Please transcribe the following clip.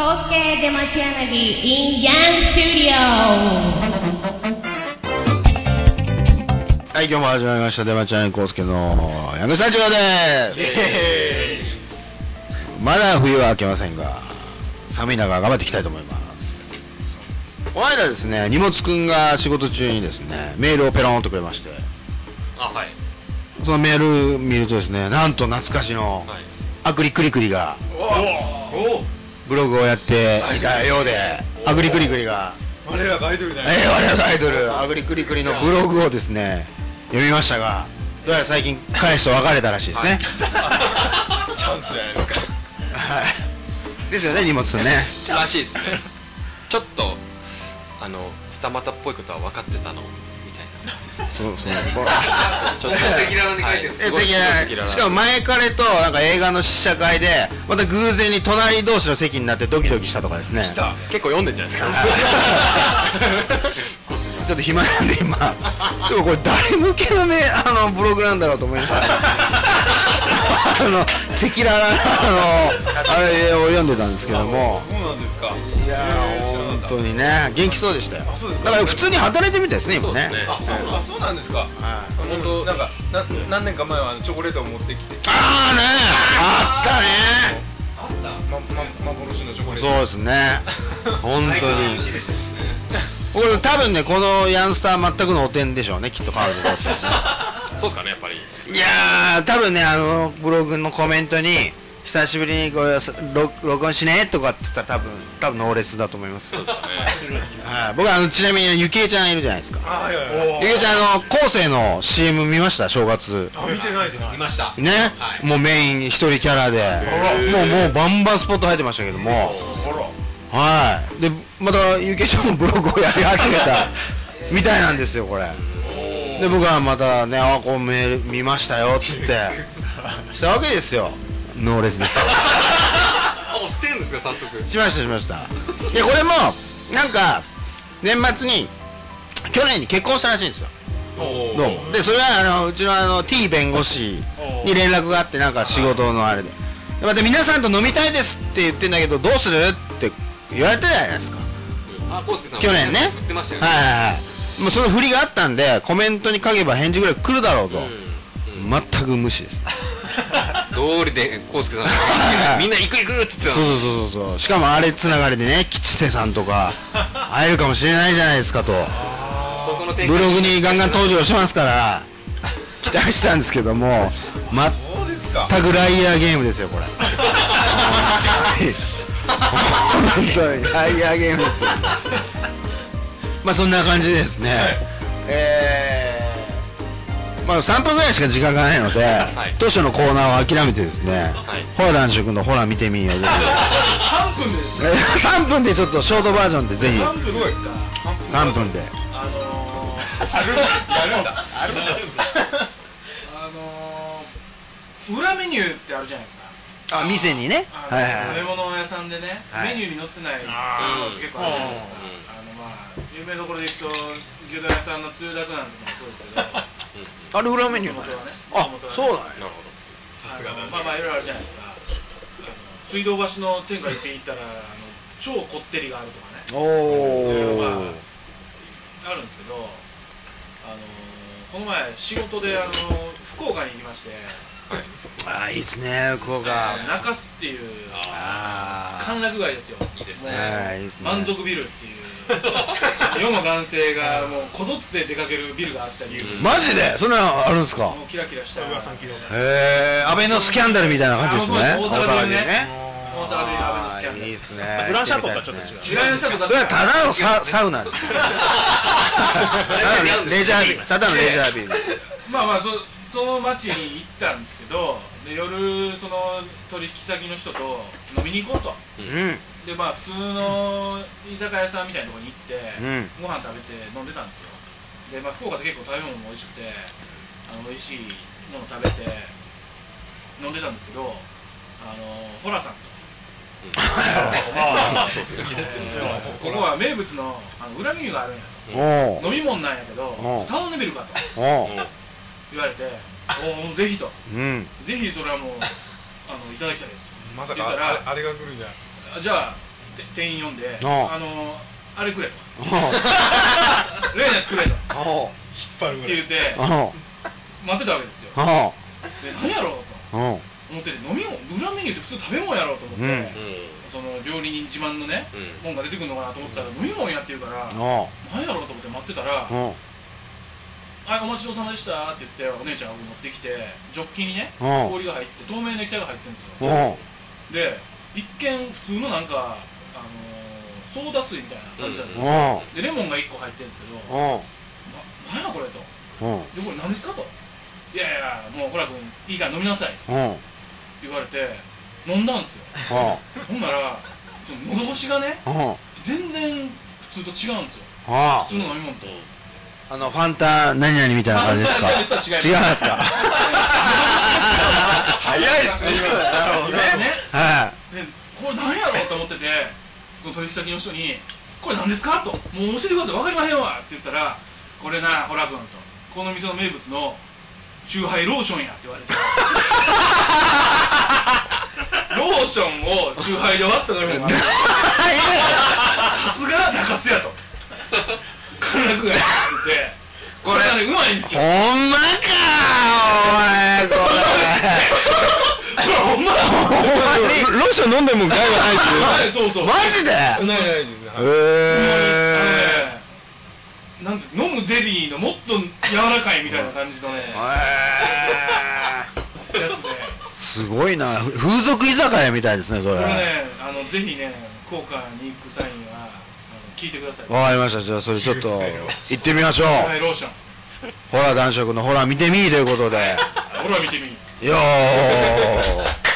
コウスケ出町柳 in Young Studio はい、今日も始まりました、出町柳康介のヤングスタジオです。まだ冬は明けませんが、寒い中頑張っていきたいと思います。この間ですね、荷物くんが仕事中にですね、メールをペロンとくれまして、あはい。そのメール見るとですね、なんと懐かしのはい。アグリクリクリが。おブログをやっていたようで、アグリクリクリが、我らがアイドルじゃない。えー、我々のアイドル、アグリクリクリのブログをですね、読みましたが、どうやら最近彼氏と別れたらしいですね。チャンスじゃないですか。はい。ですよね、荷物ね。らしいですね。ちょっとあの二股っぽいことは分かってたのそうそう。ちょっと赤裸々に書いてるえ席がしかも前彼となんか映画の試写会でまた偶然に隣同士の席になってドキドキしたとかですね。結構読んでんじゃないですか？ちょっと暇なんで今。でもこれ誰向けのねあのブログなんだろうと思いながらあの赤裸々なあのあれを読んでたんですけども。そうなんですか。いやー本当にね。元気そうでしたよ。だから普通に働いてみたいですね今ね。あそうあそうなんですか。はい。本当なんかな何年か前はチョコレートを持ってきて。ああね。あったね。まま幻のチョコレート。そうですね。本当に。これ多分ねこのヤンスター全くのお点でしょうねきっと彼女にとって そうですかねやっぱり。いやー多分ねあのブログのコメントに久しぶりにこれ録録音しねとかって言ったら多分多分ノーレスだと思います。そうですかね。はい。僕はあのちなみにゆきえちゃんいるじゃないですか。あはいはいはい。ゆきえちゃんあの後世の CM 見ました？正月。あ見てないです見ました。ね、はい。もうメイン一人キャラで。もうもうバンバンスポット入ってましたけども。はい。でまたゆきえちゃんもブログをやり始めた。みたいなんですよこれ。で僕はまたねあこうメール見ましたよっつって。したわけですよノーレスです。よあもうしてんですか早速。しましたしました。でこれもなんか年末に去年に結婚したらしいんですよ。どうも。でそれはあのうちのあの T 弁護士に連絡があってなんか仕事のあれで。でまた皆さんと飲みたいですって言ってんだけどどうするって言われたじゃないですか。あコウスケさん去年ね。言ってましたよね。はいはいはい。もうその振りがあったんでコメントに書けば返事ぐらい来るだろうと、全く無視です道理でコウスケさん。が みんな行く行くって言ってたそうのそうそうそう。しかもあれつながりでね吉瀬さんとか。会えるかもしれないじゃないですかと。ブログにガンガン登場しますから期待したんですけども全くライアーゲームですよこれ。本当に。ライアーゲームですよ。まあそんな感じですね、えーまあ3分ぐらいしか時間がないので、い。当初のコーナーを諦めてですね、はい。ホラ男子君のホラ見てみようぜ3分でですねひ3分でちょっとショートバージョンでぜひ。3分ですか？3分で。あのー、あるやるんだあるんだあのー、裏メニューってあるじゃないですかあ店にねあのはいはい食べ物屋さんでね、はいメニューに載ってないものって結構あるじゃないですか、あのまあ有名どころでいくと牛丼屋さんのつゆだくなんてのもそうですけどあれ裏メニュー元々はね。あそうなんや。なるほどさすがだね。あのまあまあいろいろあるじゃないですか。あの水道橋の天下一品行ったらあの超こってりがあるとかね。おまおああるんですけどあのこの前仕事であの福岡に行きまして。あーいいですね福岡。中洲っていうああ歓楽街ですよ。いいですね。満足ビルっていう世の男性がもうこぞって出かけるビルがあったり、うん。マジで？そんなのあるんですか？もうキラキラした。噂聞いへえ安倍のスキャンダルみたいな感じですね。あそうです。大阪でね。ね。大阪でアベノスキャンダル。いいですね。ブランシャとはちょっと違う。違いましたとだそれはただのササウナですよ ただのレジャービームただのレジャービまあまあそ その町に行ったんですけどで夜その取引先の人と飲みに行こうと。うん。でまあ普通の居酒屋さんみたいなところに行って、うん。ご飯食べて飲んでたんですよ。で、まあ、福岡って結構食べ物も美味しくてあの美味しいもの食べて飲んでたんですけどあのホラさんと。ここは名物のあの裏メニューがあるんや。おと飲み物なんやけど頼んでみるかと。おお言われておおぜひと。うん。ぜひそれはもうあのいただきたいです。まさかあれあれが来るじゃん。あじゃあって店員呼んで「おあ。のあれくれ」と「例のやつくれ」と。引っ張るぐらい。言っておう待ってたわけですよ。おうで何やろうと。思ってて飲み物裏メニューって普通食べ物やろうと思って、うん。うんその料理人自慢のねうん。もんが出てくるのかなと思ってたら飲み物やって言うから何やろうと思って待ってたら「おうはいお待ちどうさまでした」って言ってお姉ちゃんが持ってきてジョッキにね氷が入って透明な液体が入ってるんですよ。で一見普通のなんか、あのーソーダ水みたいな感じなんですよ、でレモンが1個入ってるんですけどななんやこれと。でこれ何ですかと。いやいやもうほら君いいから飲みなさい。っておう言われて飲んだんですよ。ほんならその喉越しがね全然普通と違うんですよ。あ普通の飲み物とあのファンタ何々みたいな感じですか？違うんですか？早いっすね。なるほどね。これ何やろうと思っててその取引先の人に「これ何ですか?」と「もう教えてください。分かりまへんわ」って言ったら「これなホラ君」と「この店の名物のチューハイローションや」って言われて。ローションをチューハイで割った飲み物がさすが中洲やと。貫禄がて。これうまいんですよ。ほんまかお前。ここれほんまだれほんまにローション飲んでも害はないですよはいそうそう。マジで？ないないです。へねえなんです飲むゼリーのもっと柔らかいみたいな感じのねやつで。すごいな。ふ風俗居酒屋みたいですねそれ。これねあのぜひね福岡に行く際に聞いてください。わかりました。じゃあそれちょっと 行ってみましょう。はいローション。ほら男色のほら見てみーということで。ほら見てみよー